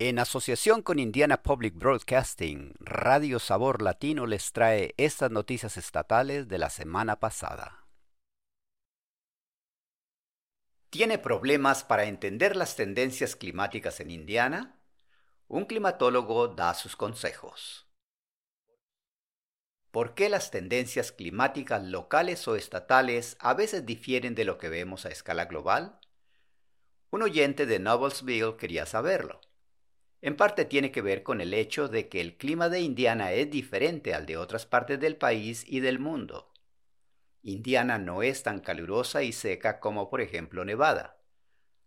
En asociación con Indiana Public Broadcasting, Radio Sabor Latino les trae estas noticias estatales de la semana pasada. ¿Tiene problemas para entender las tendencias climáticas en Indiana? Un climatólogo da sus consejos. ¿Por qué las tendencias climáticas locales o estatales a veces difieren de lo que vemos a escala global? Un oyente de Noblesville quería saberlo. En parte tiene que ver con el hecho de que el clima de Indiana es diferente al de otras partes del país y del mundo. Indiana no es tan calurosa y seca como por ejemplo Nevada.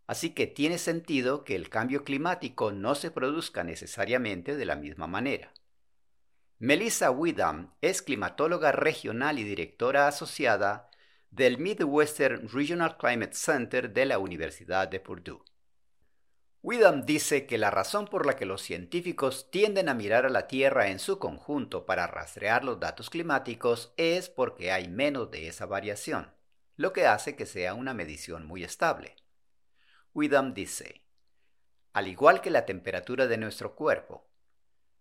Así que tiene sentido que el cambio climático no se produzca necesariamente de la misma manera. Melissa Widham es climatóloga regional y directora asociada del Midwestern Regional Climate Center de la Universidad de Purdue. Widham dice que la razón por la que los científicos tienden a mirar a la Tierra en su conjunto para rastrear los datos climáticos es porque hay menos de esa variación, lo que hace que sea una medición muy estable. Widham dice, al igual que la temperatura de nuestro cuerpo,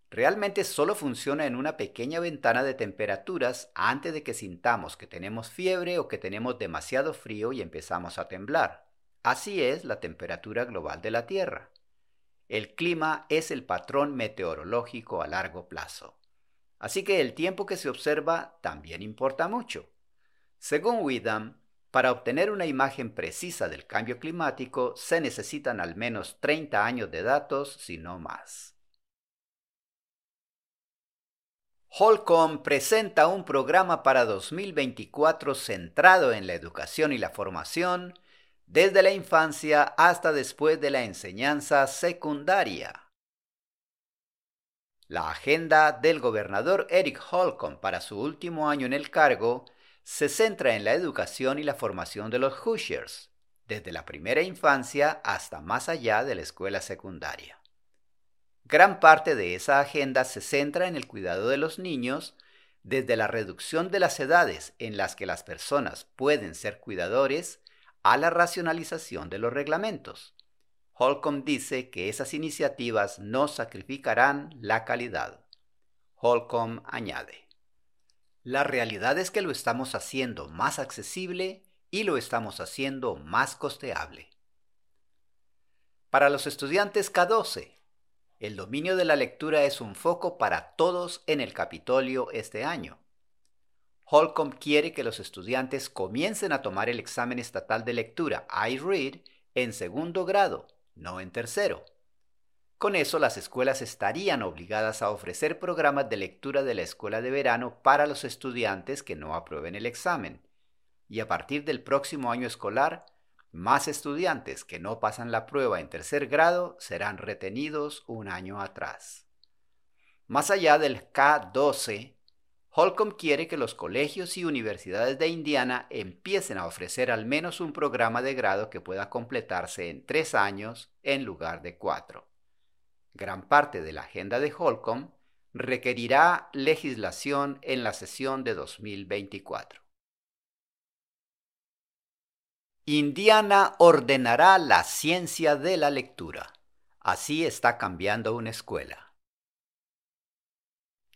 realmente solo funciona en una pequeña ventana de temperaturas antes de que sintamos que tenemos fiebre o que tenemos demasiado frío y empezamos a temblar. Así es la temperatura global de la Tierra. El clima es el patrón meteorológico a largo plazo. Así que el tiempo que se observa también importa mucho. Según Widham, para obtener una imagen precisa del cambio climático se necesitan al menos 30 años de datos, si no más. Holcomb presenta un programa para 2024 centrado en la educación y la formación desde la infancia hasta después de la enseñanza secundaria. La agenda del gobernador Eric Holcomb para su último año en el cargo se centra en la educación y la formación de los Hoosiers, desde la primera infancia hasta más allá de la escuela secundaria. Gran parte de esa agenda se centra en el cuidado de los niños, desde la reducción de las edades en las que las personas pueden ser cuidadores a la racionalización de los reglamentos. Holcomb dice que esas iniciativas no sacrificarán la calidad. Holcomb añade, la realidad es que lo estamos haciendo más accesible y lo estamos haciendo más costeable. Para los estudiantes K12, el dominio de la lectura es un foco para todos en el Capitolio este año. Holcomb quiere que los estudiantes comiencen a tomar el examen estatal de lectura iRead en segundo grado, no en tercero. Con eso las escuelas estarían obligadas a ofrecer programas de lectura de la escuela de verano para los estudiantes que no aprueben el examen. Y a partir del próximo año escolar, más estudiantes que no pasan la prueba en tercer grado serán retenidos un año atrás. Más allá del K12, Holcomb quiere que los colegios y universidades de Indiana empiecen a ofrecer al menos un programa de grado que pueda completarse en tres años en lugar de cuatro. Gran parte de la agenda de Holcomb requerirá legislación en la sesión de 2024. Indiana ordenará la ciencia de la lectura. Así está cambiando una escuela.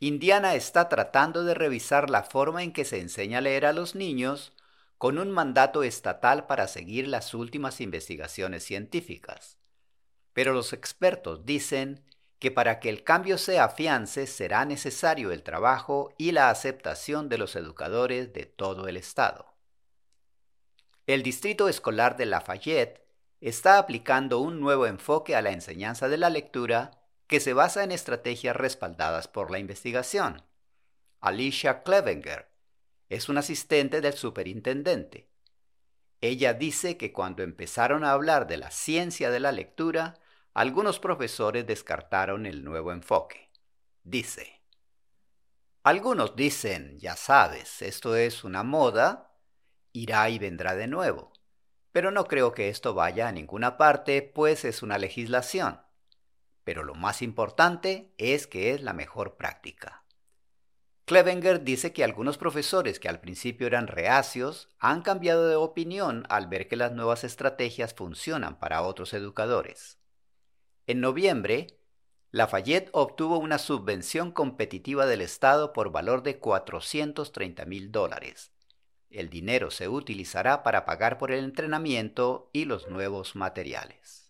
Indiana está tratando de revisar la forma en que se enseña a leer a los niños con un mandato estatal para seguir las últimas investigaciones científicas. Pero los expertos dicen que para que el cambio se afiance será necesario el trabajo y la aceptación de los educadores de todo el estado. El Distrito Escolar de Lafayette está aplicando un nuevo enfoque a la enseñanza de la lectura que se basa en estrategias respaldadas por la investigación. Alicia Clevenger es un asistente del superintendente. Ella dice que cuando empezaron a hablar de la ciencia de la lectura, algunos profesores descartaron el nuevo enfoque. Dice, algunos dicen, ya sabes, esto es una moda, irá y vendrá de nuevo. Pero no creo que esto vaya a ninguna parte, pues es una legislación pero lo más importante es que es la mejor práctica. Clevenger dice que algunos profesores que al principio eran reacios han cambiado de opinión al ver que las nuevas estrategias funcionan para otros educadores. En noviembre, Lafayette obtuvo una subvención competitiva del Estado por valor de 430 mil dólares. El dinero se utilizará para pagar por el entrenamiento y los nuevos materiales.